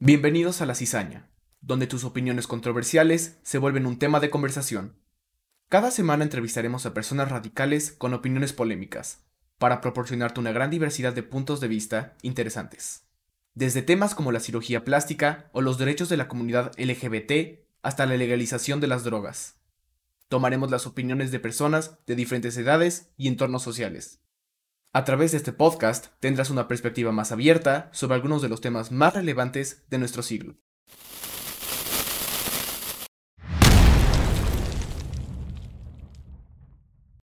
Bienvenidos a La Cizaña, donde tus opiniones controversiales se vuelven un tema de conversación. Cada semana entrevistaremos a personas radicales con opiniones polémicas, para proporcionarte una gran diversidad de puntos de vista interesantes. Desde temas como la cirugía plástica o los derechos de la comunidad LGBT hasta la legalización de las drogas. Tomaremos las opiniones de personas de diferentes edades y entornos sociales a través de este podcast tendrás una perspectiva más abierta sobre algunos de los temas más relevantes de nuestro siglo.